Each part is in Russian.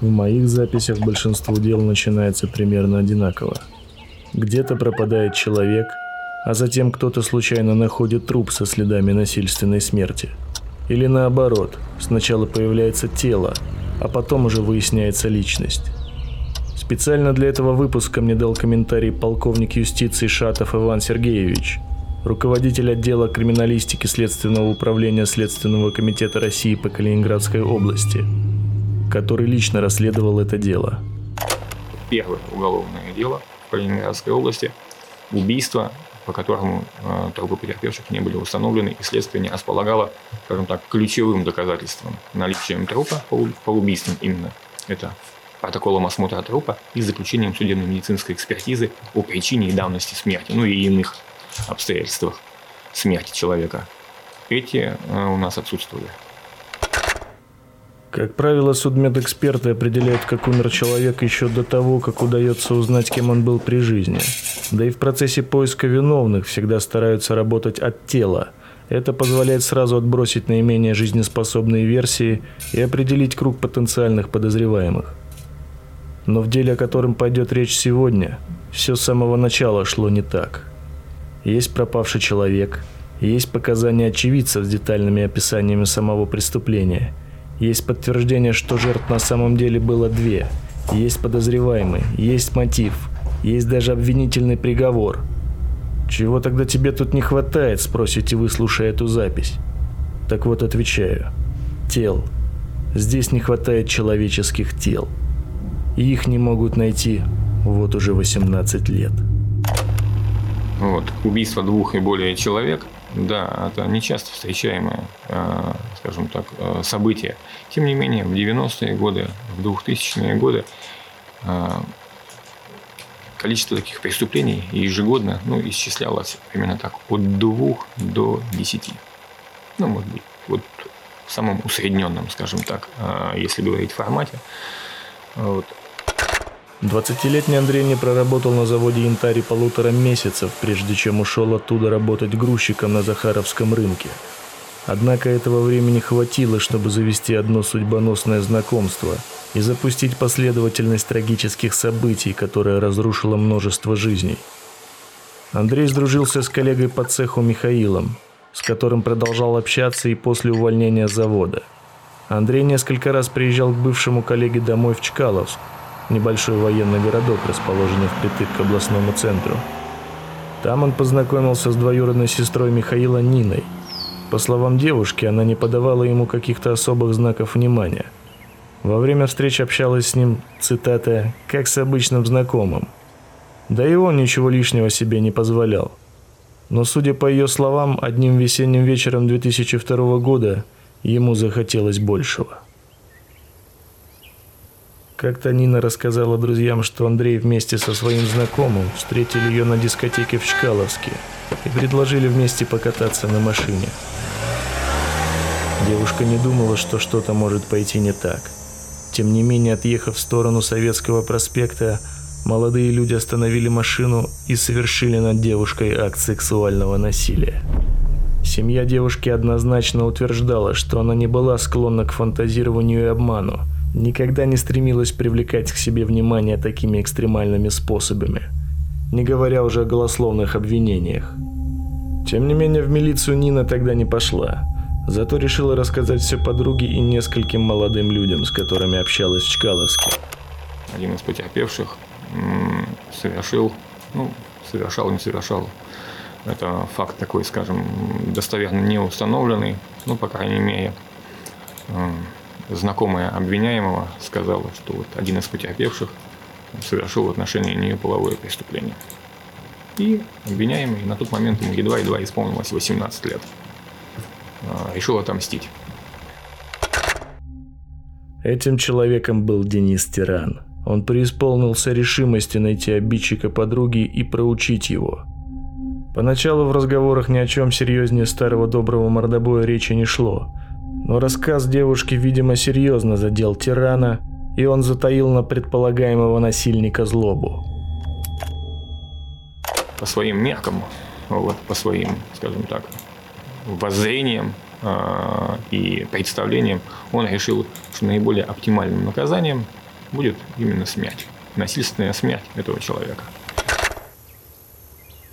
В моих записях большинство дел начинается примерно одинаково. Где-то пропадает человек, а затем кто-то случайно находит труп со следами насильственной смерти. Или наоборот, сначала появляется тело, а потом уже выясняется личность. Специально для этого выпуска мне дал комментарий полковник юстиции Шатов Иван Сергеевич, руководитель отдела криминалистики Следственного управления Следственного комитета России по Калининградской области, который лично расследовал это дело. Первое уголовное дело в Калининградской области – убийство, по которому э, трупы потерпевших не были установлены, и следствие не располагало, скажем так, ключевым доказательством наличием трупа по, по убийствам именно. Это протоколом осмотра трупа и заключением судебно-медицинской экспертизы о причине и давности смерти, ну и иных обстоятельствах смерти человека. Эти э, у нас отсутствовали. Как правило, судмедэксперты определяют, как умер человек еще до того, как удается узнать, кем он был при жизни. Да и в процессе поиска виновных всегда стараются работать от тела. Это позволяет сразу отбросить наименее жизнеспособные версии и определить круг потенциальных подозреваемых. Но в деле, о котором пойдет речь сегодня, все с самого начала шло не так. Есть пропавший человек, есть показания очевидцев с детальными описаниями самого преступления, есть подтверждение, что жертв на самом деле было две, есть подозреваемый, есть мотив, есть даже обвинительный приговор. Чего тогда тебе тут не хватает, спросите вы, слушая эту запись? Так вот отвечаю. Тел. Здесь не хватает человеческих тел и их не могут найти вот уже 18 лет. Вот. Убийство двух и более человек, да, это нечасто встречаемое, э, скажем так, э, событие. Тем не менее, в 90-е годы, в 2000-е годы э, количество таких преступлений ежегодно ну, исчислялось примерно так, от двух до десяти. Ну, может быть, вот в самом усредненном, скажем так, если говорить в формате. Вот. 20-летний Андрей не проработал на заводе янтарь полутора месяцев, прежде чем ушел оттуда работать грузчиком на Захаровском рынке. Однако этого времени хватило, чтобы завести одно судьбоносное знакомство и запустить последовательность трагических событий, которая разрушила множество жизней. Андрей сдружился с коллегой по цеху Михаилом, с которым продолжал общаться и после увольнения завода. Андрей несколько раз приезжал к бывшему коллеге домой в Чкаловск, небольшой военный городок, расположенный впритык к областному центру. Там он познакомился с двоюродной сестрой Михаила Ниной. По словам девушки, она не подавала ему каких-то особых знаков внимания. Во время встреч общалась с ним, цитата, «как с обычным знакомым». Да и он ничего лишнего себе не позволял. Но, судя по ее словам, одним весенним вечером 2002 года ему захотелось большего. Как-то Нина рассказала друзьям, что Андрей вместе со своим знакомым встретили ее на дискотеке в Чкаловске и предложили вместе покататься на машине. Девушка не думала, что что-то может пойти не так. Тем не менее, отъехав в сторону Советского проспекта, молодые люди остановили машину и совершили над девушкой акт сексуального насилия. Семья девушки однозначно утверждала, что она не была склонна к фантазированию и обману, никогда не стремилась привлекать к себе внимание такими экстремальными способами, не говоря уже о голословных обвинениях. Тем не менее, в милицию Нина тогда не пошла, зато решила рассказать все подруге и нескольким молодым людям, с которыми общалась в Чкаловске. Один из потерпевших совершил, ну, совершал, не совершал. Это факт такой, скажем, достоверно не установленный, ну, по крайней мере, знакомая обвиняемого сказала, что вот один из потерпевших совершил в отношении нее половое преступление. И обвиняемый, на тот момент ему едва-едва исполнилось 18 лет, а, решил отомстить. Этим человеком был Денис Тиран. Он преисполнился решимости найти обидчика подруги и проучить его. Поначалу в разговорах ни о чем серьезнее старого доброго мордобоя речи не шло – но рассказ девушки, видимо, серьезно задел тирана, и он затаил на предполагаемого насильника злобу. По своим меркам, вот, по своим, скажем так, воззрениям э, и представлениям, он решил, что наиболее оптимальным наказанием будет именно смерть. Насильственная смерть этого человека.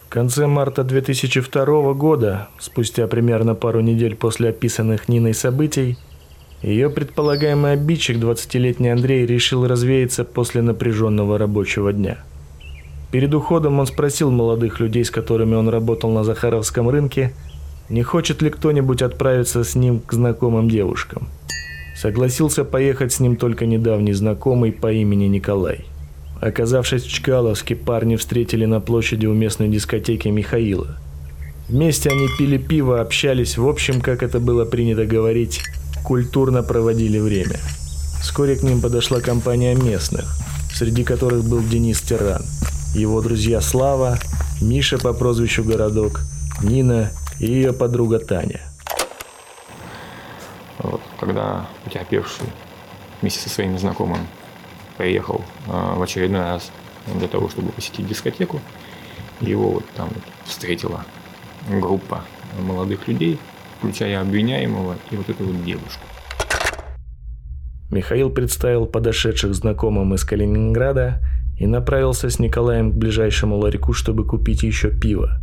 В конце марта 2002 года, спустя примерно пару недель после описанных Ниной событий, ее предполагаемый обидчик, 20-летний Андрей, решил развеяться после напряженного рабочего дня. Перед уходом он спросил молодых людей, с которыми он работал на Захаровском рынке, не хочет ли кто-нибудь отправиться с ним к знакомым девушкам. Согласился поехать с ним только недавний знакомый по имени Николай. Оказавшись в Чкаловске, парни встретили на площади у местной дискотеки Михаила. Вместе они пили пиво, общались, в общем, как это было принято говорить, культурно проводили время. Вскоре к ним подошла компания местных, среди которых был Денис Тиран, его друзья Слава, Миша по прозвищу Городок, Нина и ее подруга Таня. Вот, когда потерпевший вместе со своими знакомыми поехал э, в очередной раз для того, чтобы посетить дискотеку, его вот там встретила группа молодых людей, включая обвиняемого и вот эту вот девушку. Михаил представил подошедших знакомым из Калининграда и направился с Николаем к ближайшему ларьку, чтобы купить еще пиво.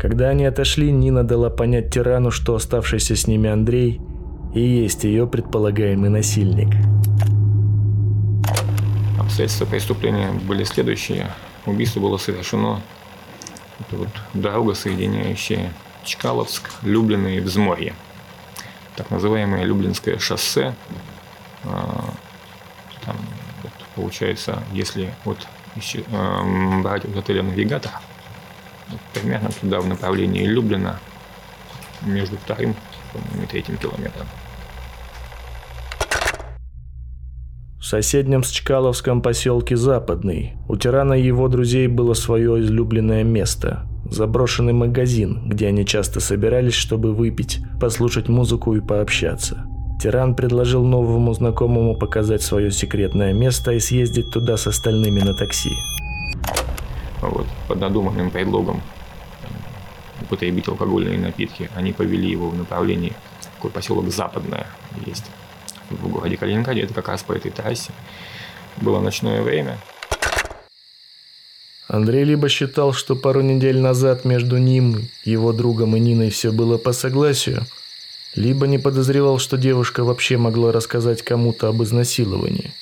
Когда они отошли, Нина дала понять тирану, что оставшийся с ними Андрей и есть ее предполагаемый насильник. Обстоятельства преступления были следующие. Убийство было совершено это вот дорога, соединяющая Чкаловск, Люблин и Взморье. Так называемое Люблинское шоссе. А, там, вот, получается, если вот еще, э, брать от отеля «Навигатор», вот, примерно туда в направлении Люблина, между вторым и третьим километром. Соседнем с Чкаловском поселке Западный у тирана и его друзей было свое излюбленное место – заброшенный магазин, где они часто собирались, чтобы выпить, послушать музыку и пообщаться. Тиран предложил новому знакомому показать свое секретное место и съездить туда с остальными на такси. Вот, под надуманным предлогом употребить алкогольные напитки, они повели его в направлении, такой поселок Западное есть в городе Калининграде, это как раз по этой трассе. Было ночное время. Андрей либо считал, что пару недель назад между ним, его другом и Ниной все было по согласию, либо не подозревал, что девушка вообще могла рассказать кому-то об изнасиловании,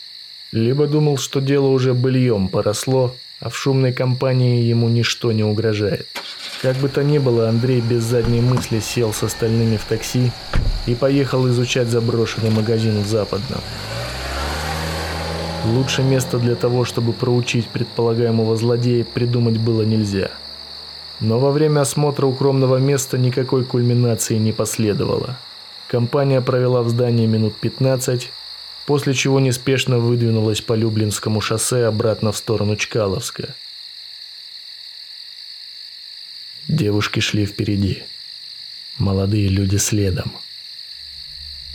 либо думал, что дело уже быльем поросло, а в шумной компании ему ничто не угрожает. Как бы то ни было, Андрей без задней мысли сел с остальными в такси и поехал изучать заброшенный магазин в Западном. Лучше место для того, чтобы проучить предполагаемого злодея, придумать было нельзя. Но во время осмотра укромного места никакой кульминации не последовало. Компания провела в здании минут 15, после чего неспешно выдвинулась по Люблинскому шоссе обратно в сторону Чкаловска. Девушки шли впереди. Молодые люди следом.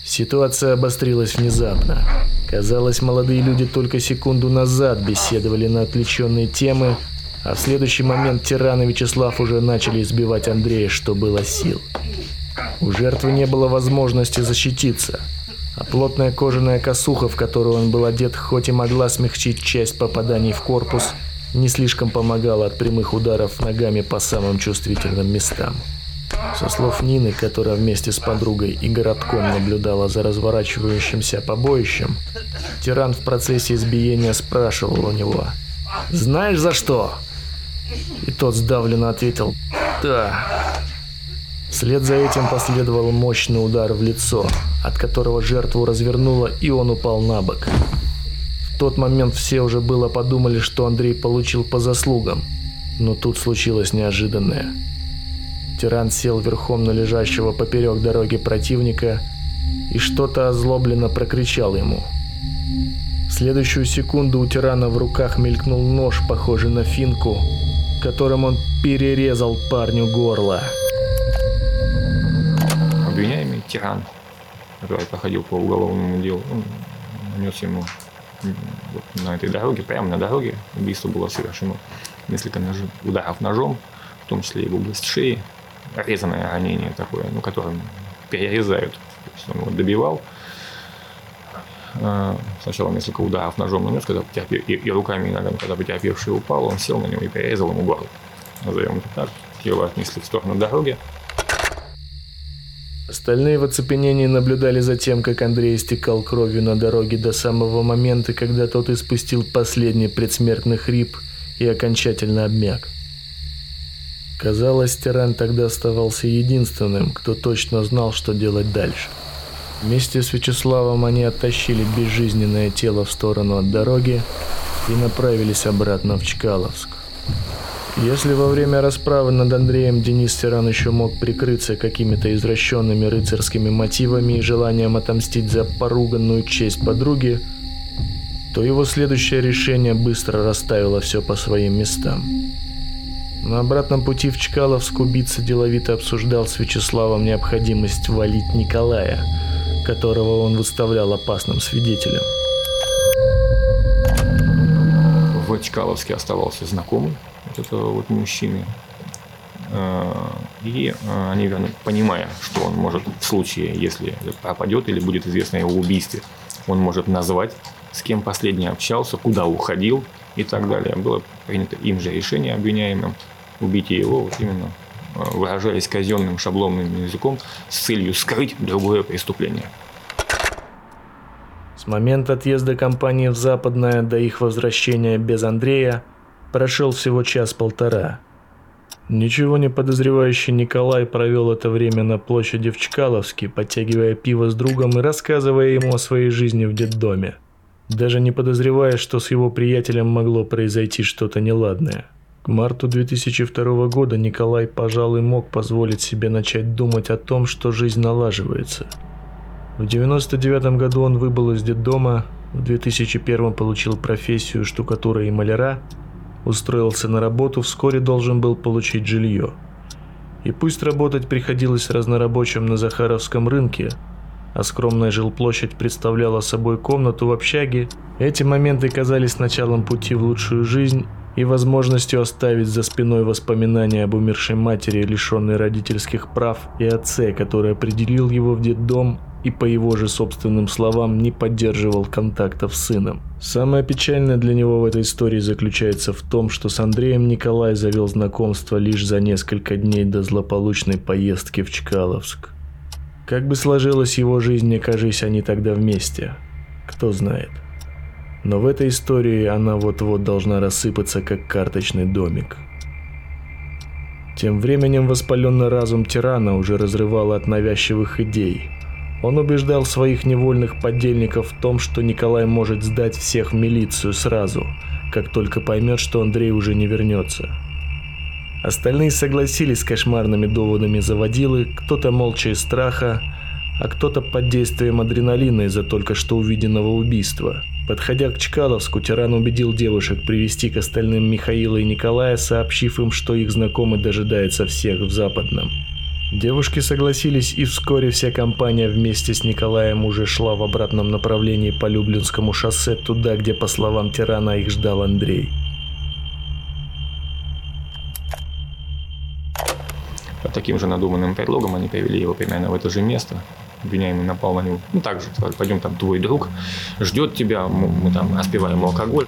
Ситуация обострилась внезапно. Казалось, молодые люди только секунду назад беседовали на отвлеченные темы, а в следующий момент тиран и Вячеслав уже начали избивать Андрея, что было сил. У жертвы не было возможности защититься, а плотная кожаная косуха, в которую он был одет, хоть и могла смягчить часть попаданий в корпус, не слишком помогала от прямых ударов ногами по самым чувствительным местам. Со слов Нины, которая вместе с подругой и городком наблюдала за разворачивающимся побоищем, тиран в процессе избиения спрашивал у него «Знаешь за что?» И тот сдавленно ответил «Да». Вслед за этим последовал мощный удар в лицо, от которого жертву развернуло, и он упал на бок. В тот момент все уже было подумали, что Андрей получил по заслугам, но тут случилось неожиданное – Тиран сел верхом на лежащего поперек дороги противника и что-то озлобленно прокричал ему. В следующую секунду у тирана в руках мелькнул нож, похожий на финку, которым он перерезал парню горло. Обвиняемый тиран, который проходил по уголовному делу, он нанес ему вот на этой дороге, прямо на дороге, убийство было совершено несколько нож... ударов ножом, в том числе и в область шеи, резаное ранение такое, ну, которым перерезают. То есть он его добивал, э, сначала несколько ударов ножом нанес, когда потерпе, и, и руками и ногами, когда потерпевший упал, он сел на него и перерезал ему горло. Назовем это так. Тело отнесли в сторону дороги. Остальные в оцепенении наблюдали за тем, как Андрей истекал кровью на дороге до самого момента, когда тот испустил последний предсмертный хрип и окончательно обмяк. Казалось, тиран тогда оставался единственным, кто точно знал, что делать дальше. Вместе с Вячеславом они оттащили безжизненное тело в сторону от дороги и направились обратно в Чкаловск. Если во время расправы над Андреем Денис Тиран еще мог прикрыться какими-то извращенными рыцарскими мотивами и желанием отомстить за поруганную честь подруги, то его следующее решение быстро расставило все по своим местам. На обратном пути в Чкаловск убийца деловито обсуждал с Вячеславом необходимость валить Николая, которого он выставлял опасным свидетелем. В Чкаловске оставался знакомый, вот этого вот мужчины. Э, и э, они, понимая, что он может в случае, если пропадет или будет известно о его убийстве, он может назвать, с кем последний общался, куда уходил и так далее. Было принято им же решение обвиняемым убить его вот именно э, выражаясь казенным шаблонным языком с целью скрыть другое преступление. С момента отъезда компании в Западное до их возвращения без Андрея Прошел всего час-полтора. Ничего не подозревающий Николай провел это время на площади в Чкаловске, подтягивая пиво с другом и рассказывая ему о своей жизни в детдоме. Даже не подозревая, что с его приятелем могло произойти что-то неладное. К марту 2002 года Николай, пожалуй, мог позволить себе начать думать о том, что жизнь налаживается. В 99 году он выбыл из детдома, в 2001 получил профессию штукатура и маляра – устроился на работу, вскоре должен был получить жилье. И пусть работать приходилось разнорабочим на Захаровском рынке, а скромная жилплощадь представляла собой комнату в общаге, эти моменты казались началом пути в лучшую жизнь и возможностью оставить за спиной воспоминания об умершей матери, лишенной родительских прав, и отце, который определил его в детдом и, по его же собственным словам, не поддерживал контактов с сыном. Самое печальное для него в этой истории заключается в том, что с Андреем Николай завел знакомство лишь за несколько дней до злополучной поездки в Чкаловск. Как бы сложилась его жизнь, не кажись они тогда вместе. Кто знает. Но в этой истории она вот-вот должна рассыпаться, как карточный домик. Тем временем воспаленный разум тирана уже разрывал от навязчивых идей – он убеждал своих невольных подельников в том, что Николай может сдать всех в милицию сразу, как только поймет, что Андрей уже не вернется. Остальные согласились с кошмарными доводами заводилы, кто-то молча из страха, а кто-то под действием адреналина из-за только что увиденного убийства. Подходя к Чкаловску, тиран убедил девушек привести к остальным Михаила и Николая, сообщив им, что их знакомый дожидается всех в Западном. Девушки согласились, и вскоре вся компания вместе с Николаем уже шла в обратном направлении по Люблинскому шоссе, туда, где, по словам тирана, их ждал Андрей. По таким же надуманным предлогам они привели его примерно в это же место. Обвиняемый напал на него. Ну, так же, пойдем, там твой друг ждет тебя, мы, там распиваем алкоголь.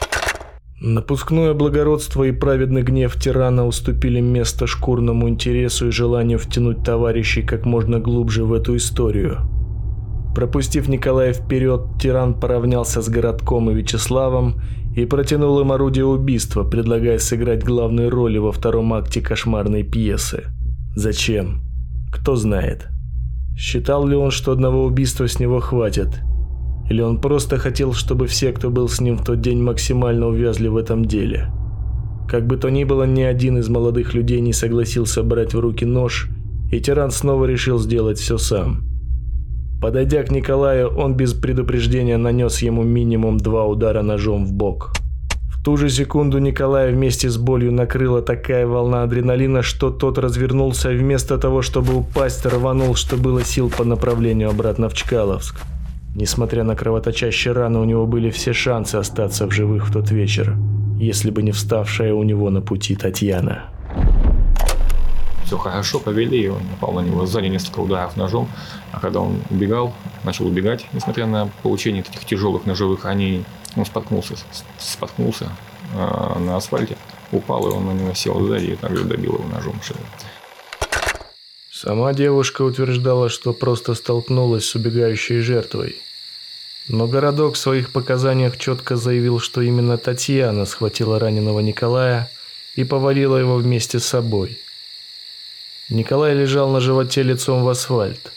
Напускное благородство и праведный гнев тирана уступили место шкурному интересу и желанию втянуть товарищей как можно глубже в эту историю. Пропустив Николая вперед, тиран поравнялся с городком и Вячеславом и протянул им орудие убийства, предлагая сыграть главные роли во втором акте кошмарной пьесы. Зачем? Кто знает. Считал ли он, что одного убийства с него хватит – или он просто хотел, чтобы все, кто был с ним в тот день, максимально увязли в этом деле? Как бы то ни было, ни один из молодых людей не согласился брать в руки нож, и тиран снова решил сделать все сам. Подойдя к Николаю, он без предупреждения нанес ему минимум два удара ножом в бок. Ту же секунду Николая вместе с болью накрыла такая волна адреналина, что тот развернулся и вместо того, чтобы упасть, рванул, что было сил по направлению обратно в Чкаловск. Несмотря на кровоточащие раны, у него были все шансы остаться в живых в тот вечер, если бы не вставшая у него на пути Татьяна. все хорошо, повели, он напал на него сзади несколько ударов ножом, а когда он убегал, начал убегать, несмотря на получение таких тяжелых ножевых ранений, он споткнулся, споткнулся э, на асфальте, упал, и он на него сел сзади и также добил его ножом. Сама девушка утверждала, что просто столкнулась с убегающей жертвой. Но городок в своих показаниях четко заявил, что именно Татьяна схватила раненого Николая и повалила его вместе с собой. Николай лежал на животе лицом в асфальт.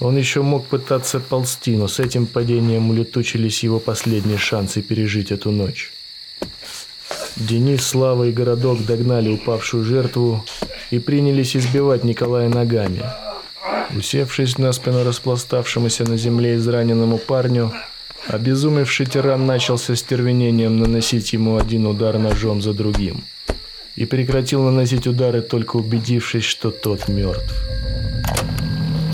Он еще мог пытаться ползти, но с этим падением улетучились его последние шансы пережить эту ночь. Денис, Слава и Городок догнали упавшую жертву и принялись избивать Николая ногами. Усевшись на спину распластавшемуся на земле израненному парню, обезумевший тиран начал со стервенением наносить ему один удар ножом за другим – и прекратил наносить удары, только убедившись, что тот мертв.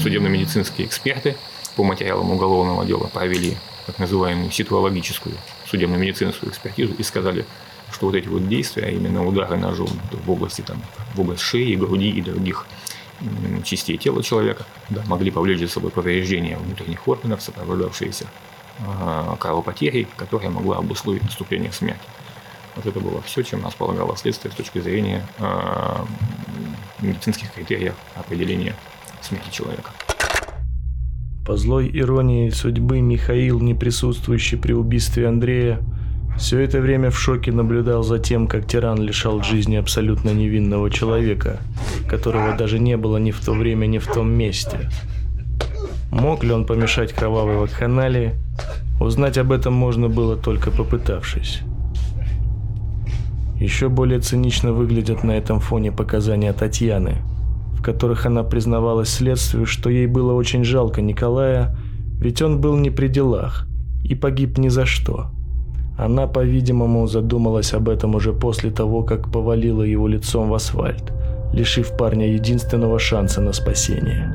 Судебно-медицинские эксперты по материалам уголовного дела провели так называемую ситуологическую судебно-медицинскую экспертизу и сказали, что вот эти вот действия, а именно удары ножом в области, там, в область шеи, груди и других частей тела человека, да, могли повлечь за собой повреждения внутренних органов, сопровождавшиеся э, кровопотерей, которая могла обусловить наступление смерти. Вот это было все, чем располагало следствие с точки зрения э, медицинских критериев определения смерти человека. По злой иронии судьбы Михаил, не присутствующий при убийстве Андрея, все это время в шоке наблюдал за тем, как тиран лишал жизни абсолютно невинного человека, которого даже не было ни в то время, ни в том месте. Мог ли он помешать кровавой вакханалии? Узнать об этом можно было только попытавшись. Еще более цинично выглядят на этом фоне показания Татьяны, в которых она признавалась следствию, что ей было очень жалко Николая, ведь он был не при делах и погиб ни за что. Она, по-видимому, задумалась об этом уже после того, как повалила его лицом в асфальт, лишив парня единственного шанса на спасение.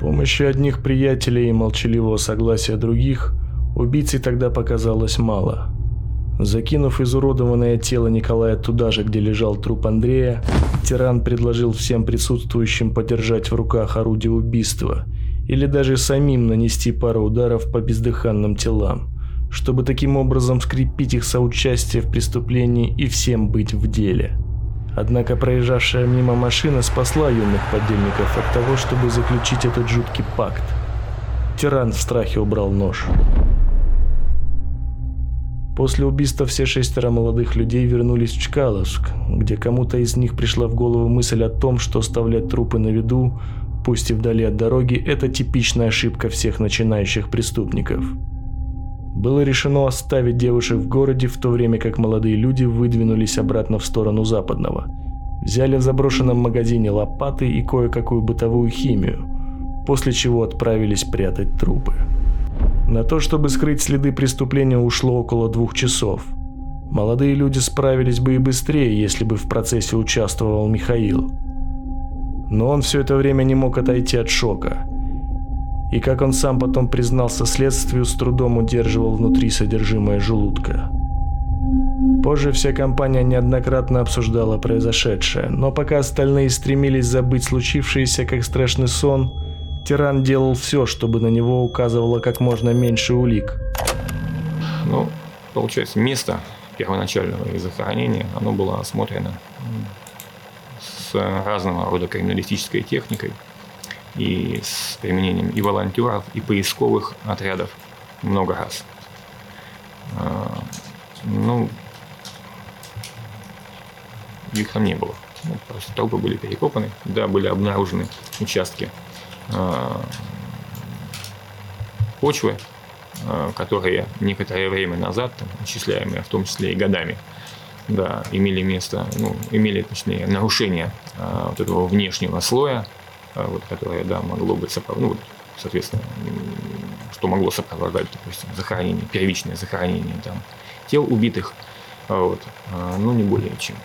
Помощи одних приятелей и молчаливого согласия других убийце тогда показалось мало – Закинув изуродованное тело Николая туда же, где лежал труп Андрея, тиран предложил всем присутствующим подержать в руках орудие убийства или даже самим нанести пару ударов по бездыханным телам, чтобы таким образом скрепить их соучастие в преступлении и всем быть в деле. Однако проезжавшая мимо машина спасла юных подельников от того, чтобы заключить этот жуткий пакт. Тиран в страхе убрал нож. После убийства все шестеро молодых людей вернулись в Чкаловск, где кому-то из них пришла в голову мысль о том, что оставлять трупы на виду, пусть и вдали от дороги, это типичная ошибка всех начинающих преступников. Было решено оставить девушек в городе, в то время как молодые люди выдвинулись обратно в сторону западного. Взяли в заброшенном магазине лопаты и кое-какую бытовую химию, после чего отправились прятать трупы. На то, чтобы скрыть следы преступления, ушло около двух часов. Молодые люди справились бы и быстрее, если бы в процессе участвовал Михаил. Но он все это время не мог отойти от шока. И как он сам потом признался следствию, с трудом удерживал внутри содержимое желудка. Позже вся компания неоднократно обсуждала произошедшее, но пока остальные стремились забыть случившееся как страшный сон – Тиран делал все, чтобы на него указывало как можно меньше улик. Ну, получается, место первоначального захоронения, оно было осмотрено с разного рода криминалистической техникой и с применением и волонтеров, и поисковых отрядов много раз. А, ну, их там не было. Ну, просто трупы были перекопаны, да, были обнаружены участки почвы, э, которые некоторое время назад, там, исчисляемые в том числе и годами, да, имели место, ну, имели, точнее, нарушение а, вот этого внешнего слоя, вот, которое, да, могло быть сопровождено, ну, соответственно, что могло сопровождать, допустим, захоронение, первичное захоронение там, тел убитых, вот, но не более чем.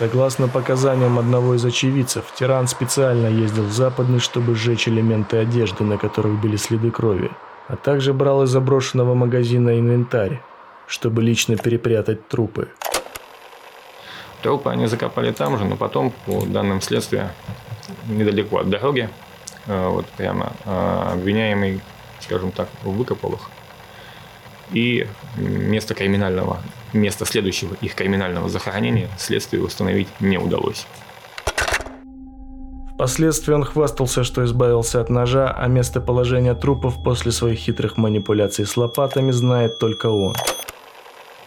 Согласно показаниям одного из очевидцев, тиран специально ездил в Западный, чтобы сжечь элементы одежды, на которых были следы крови, а также брал из заброшенного магазина инвентарь, чтобы лично перепрятать трупы. Трупы они закопали там же, но потом, по данным следствия, недалеко от дороги, э, вот прямо э, обвиняемый, скажем так, выкопал их. И место криминального, место следующего их криминального захоронения следствию установить не удалось. Впоследствии он хвастался, что избавился от ножа, а местоположение трупов после своих хитрых манипуляций с лопатами знает только он.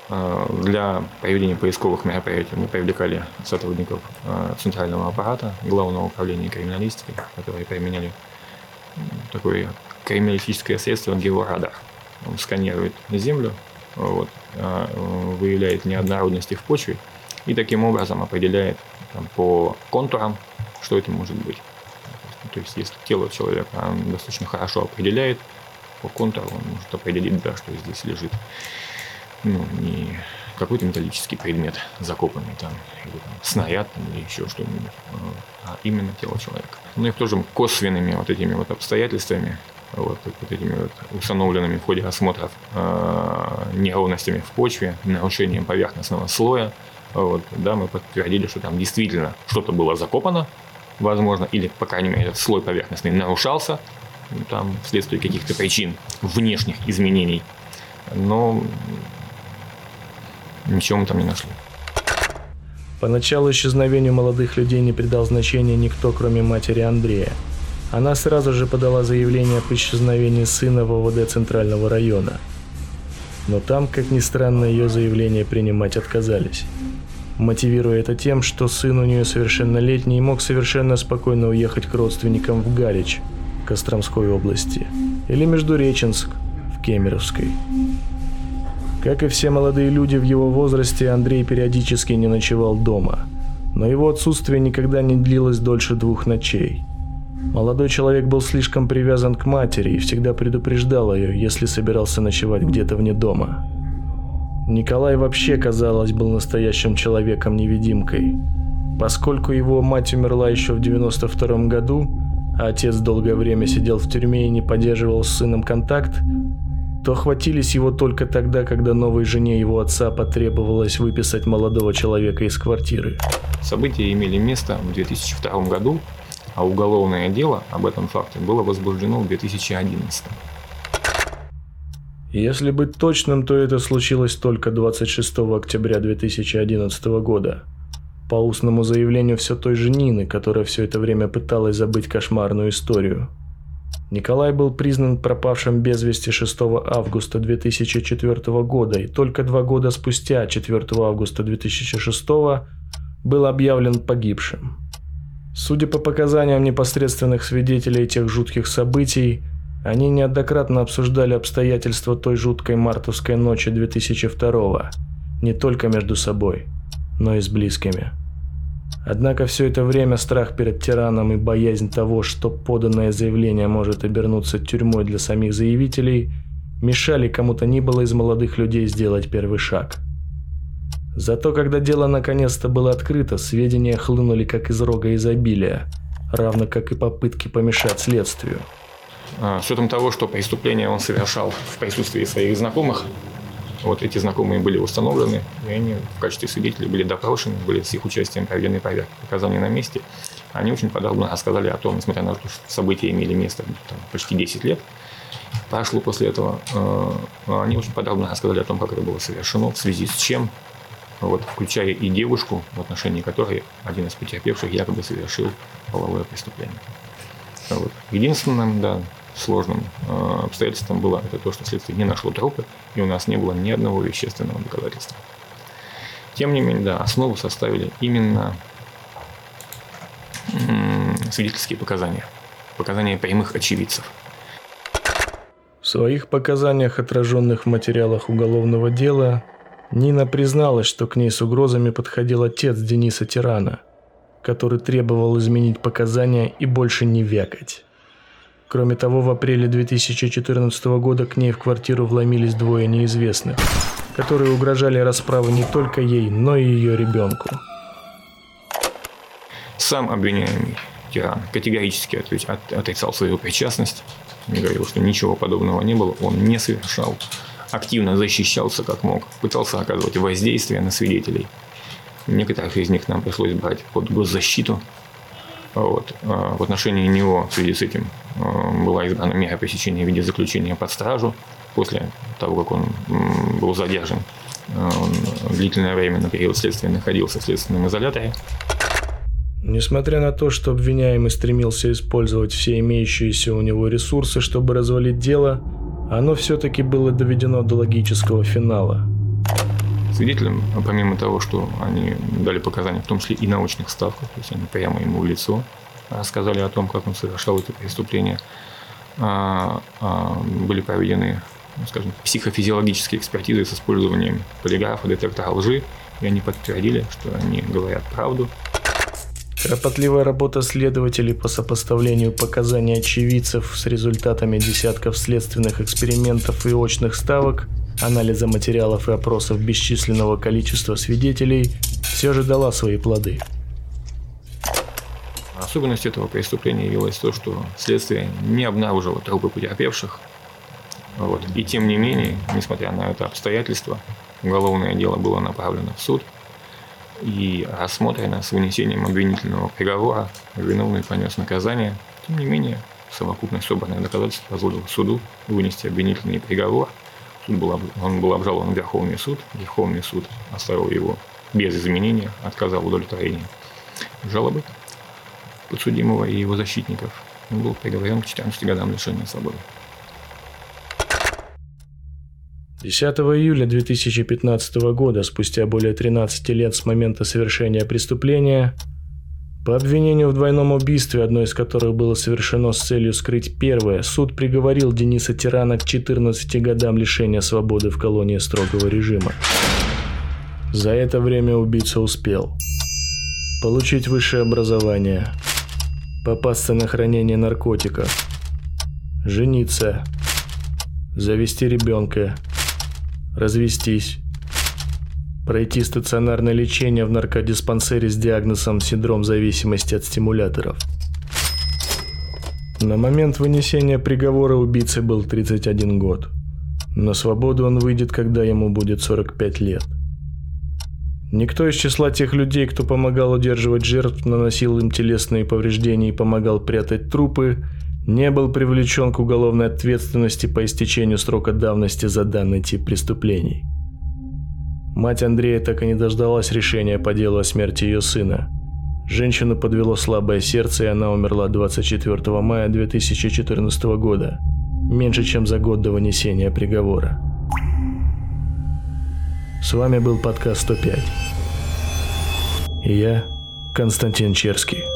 А, для проведения поисковых мероприятий мы привлекали сотрудников а, центрального аппарата, главного управления криминалистики, которые применяли такое криминалистическое средство георадар. Он сканирует землю, вот, а, выявляет неоднородности в почве и таким образом определяет там, по контурам что это может быть. То есть, если тело человека достаточно хорошо определяет по контуру, он может определить, да, что здесь лежит ну, не какой-то металлический предмет, закопанный там, или там, снаряд или еще что-нибудь, а именно тело человека. Ну и тоже косвенными вот этими вот обстоятельствами, вот, вот этими вот установленными в ходе осмотров э, неровностями в почве, нарушением поверхностного слоя, вот, да, мы подтвердили, что там действительно что-то было закопано, возможно, или, по крайней мере, слой поверхностный нарушался, ну, там, вследствие каких-то причин, внешних изменений. Но ничего мы там не нашли. Поначалу исчезновению молодых людей не придал значения никто, кроме матери Андрея. Она сразу же подала заявление об исчезновении сына в ОВД Центрального района. Но там, как ни странно, ее заявление принимать отказались мотивируя это тем, что сын у нее совершеннолетний и мог совершенно спокойно уехать к родственникам в Галич, Костромской области, или Междуреченск, в Кемеровской. Как и все молодые люди в его возрасте, Андрей периодически не ночевал дома, но его отсутствие никогда не длилось дольше двух ночей. Молодой человек был слишком привязан к матери и всегда предупреждал ее, если собирался ночевать где-то вне дома. Николай вообще, казалось, был настоящим человеком-невидимкой. Поскольку его мать умерла еще в 92 году, а отец долгое время сидел в тюрьме и не поддерживал с сыном контакт, то хватились его только тогда, когда новой жене его отца потребовалось выписать молодого человека из квартиры. События имели место в 2002 году, а уголовное дело об этом факте было возбуждено в 2011. Если быть точным, то это случилось только 26 октября 2011 года. По устному заявлению все той же Нины, которая все это время пыталась забыть кошмарную историю. Николай был признан пропавшим без вести 6 августа 2004 года, и только два года спустя, 4 августа 2006, был объявлен погибшим. Судя по показаниям непосредственных свидетелей тех жутких событий, они неоднократно обсуждали обстоятельства той жуткой мартовской ночи 2002 не только между собой, но и с близкими. Однако все это время страх перед тираном и боязнь того, что поданное заявление может обернуться тюрьмой для самих заявителей, мешали кому-то ни было из молодых людей сделать первый шаг. Зато когда дело наконец-то было открыто, сведения хлынули как из рога изобилия, равно как и попытки помешать следствию. А, с учетом того, что преступление он совершал в присутствии своих знакомых, вот эти знакомые были установлены, и они в качестве свидетелей были допрошены, были с их участием проведены проверки показаний на месте. Они очень подробно рассказали о том, несмотря на то, что события имели место там, почти 10 лет, прошло после этого, э, они очень подробно рассказали о том, как это было совершено, в связи с чем, вот, включая и девушку, в отношении которой один из потерпевших якобы совершил половое преступление. Вот. Единственным, да, сложным э, обстоятельством было это то, что следствие не нашло трупы, и у нас не было ни одного вещественного доказательства. Тем не менее, да, основу составили именно свидетельские показания, показания прямых очевидцев. В своих показаниях, отраженных в материалах уголовного дела, Нина призналась, что к ней с угрозами подходил отец Дениса Тирана, который требовал изменить показания и больше не вякать. Кроме того, в апреле 2014 года к ней в квартиру вломились двое неизвестных, которые угрожали расправой не только ей, но и ее ребенку. Сам обвиняемый тиран категорически отрицал свою причастность, говорил, что ничего подобного не было, он не совершал, активно защищался как мог, пытался оказывать воздействие на свидетелей. Некоторых из них нам пришлось брать под госзащиту. Вот. А в отношении него в связи с этим была избрана мера пресечения в виде заключения под стражу после того, как он был задержан. Он длительное время на период следствия находился в следственном изоляторе. Несмотря на то, что обвиняемый стремился использовать все имеющиеся у него ресурсы, чтобы развалить дело, оно все-таки было доведено до логического финала. Свидетелям, помимо того, что они дали показания, в том числе и научных ставках, то есть они прямо ему в лицо рассказали о том, как он совершал это преступление, а, а, были проведены, ну, скажем, психофизиологические экспертизы с использованием полиграфа, детектора лжи, и они подтвердили, что они говорят правду. Кропотливая работа следователей по сопоставлению показаний очевидцев с результатами десятков следственных экспериментов и очных ставок, анализа материалов и опросов бесчисленного количества свидетелей все же дала свои плоды. Особенностью этого преступления явилось то, что следствие не обнаружило трупы потерпевших. Вот. И тем не менее, несмотря на это обстоятельство, уголовное дело было направлено в суд – и рассмотрено с вынесением обвинительного приговора. Виновный понес наказание. Тем не менее, совокупность собранных доказательств позволила суду вынести обвинительный приговор. Суд был, он был обжалован в Верховный суд. Верховный суд оставил его без изменения, отказал в удовлетворении жалобы подсудимого и его защитников. Он был приговорен к 14 годам лишения свободы. 10 июля 2015 года, спустя более 13 лет с момента совершения преступления, по обвинению в двойном убийстве, одно из которых было совершено с целью скрыть первое, суд приговорил Дениса Тирана к 14 годам лишения свободы в колонии строгого режима. За это время убийца успел получить высшее образование, попасться на хранение наркотиков, жениться, завести ребенка – развестись, пройти стационарное лечение в наркодиспансере с диагнозом синдром зависимости от стимуляторов. На момент вынесения приговора убийце был 31 год. На свободу он выйдет, когда ему будет 45 лет. Никто из числа тех людей, кто помогал удерживать жертв, наносил им телесные повреждения и помогал прятать трупы, не был привлечен к уголовной ответственности по истечению срока давности за данный тип преступлений. Мать Андрея так и не дождалась решения по делу о смерти ее сына. Женщину подвело слабое сердце, и она умерла 24 мая 2014 года, меньше чем за год до вынесения приговора. С вами был подкаст 105. И я, Константин Черский.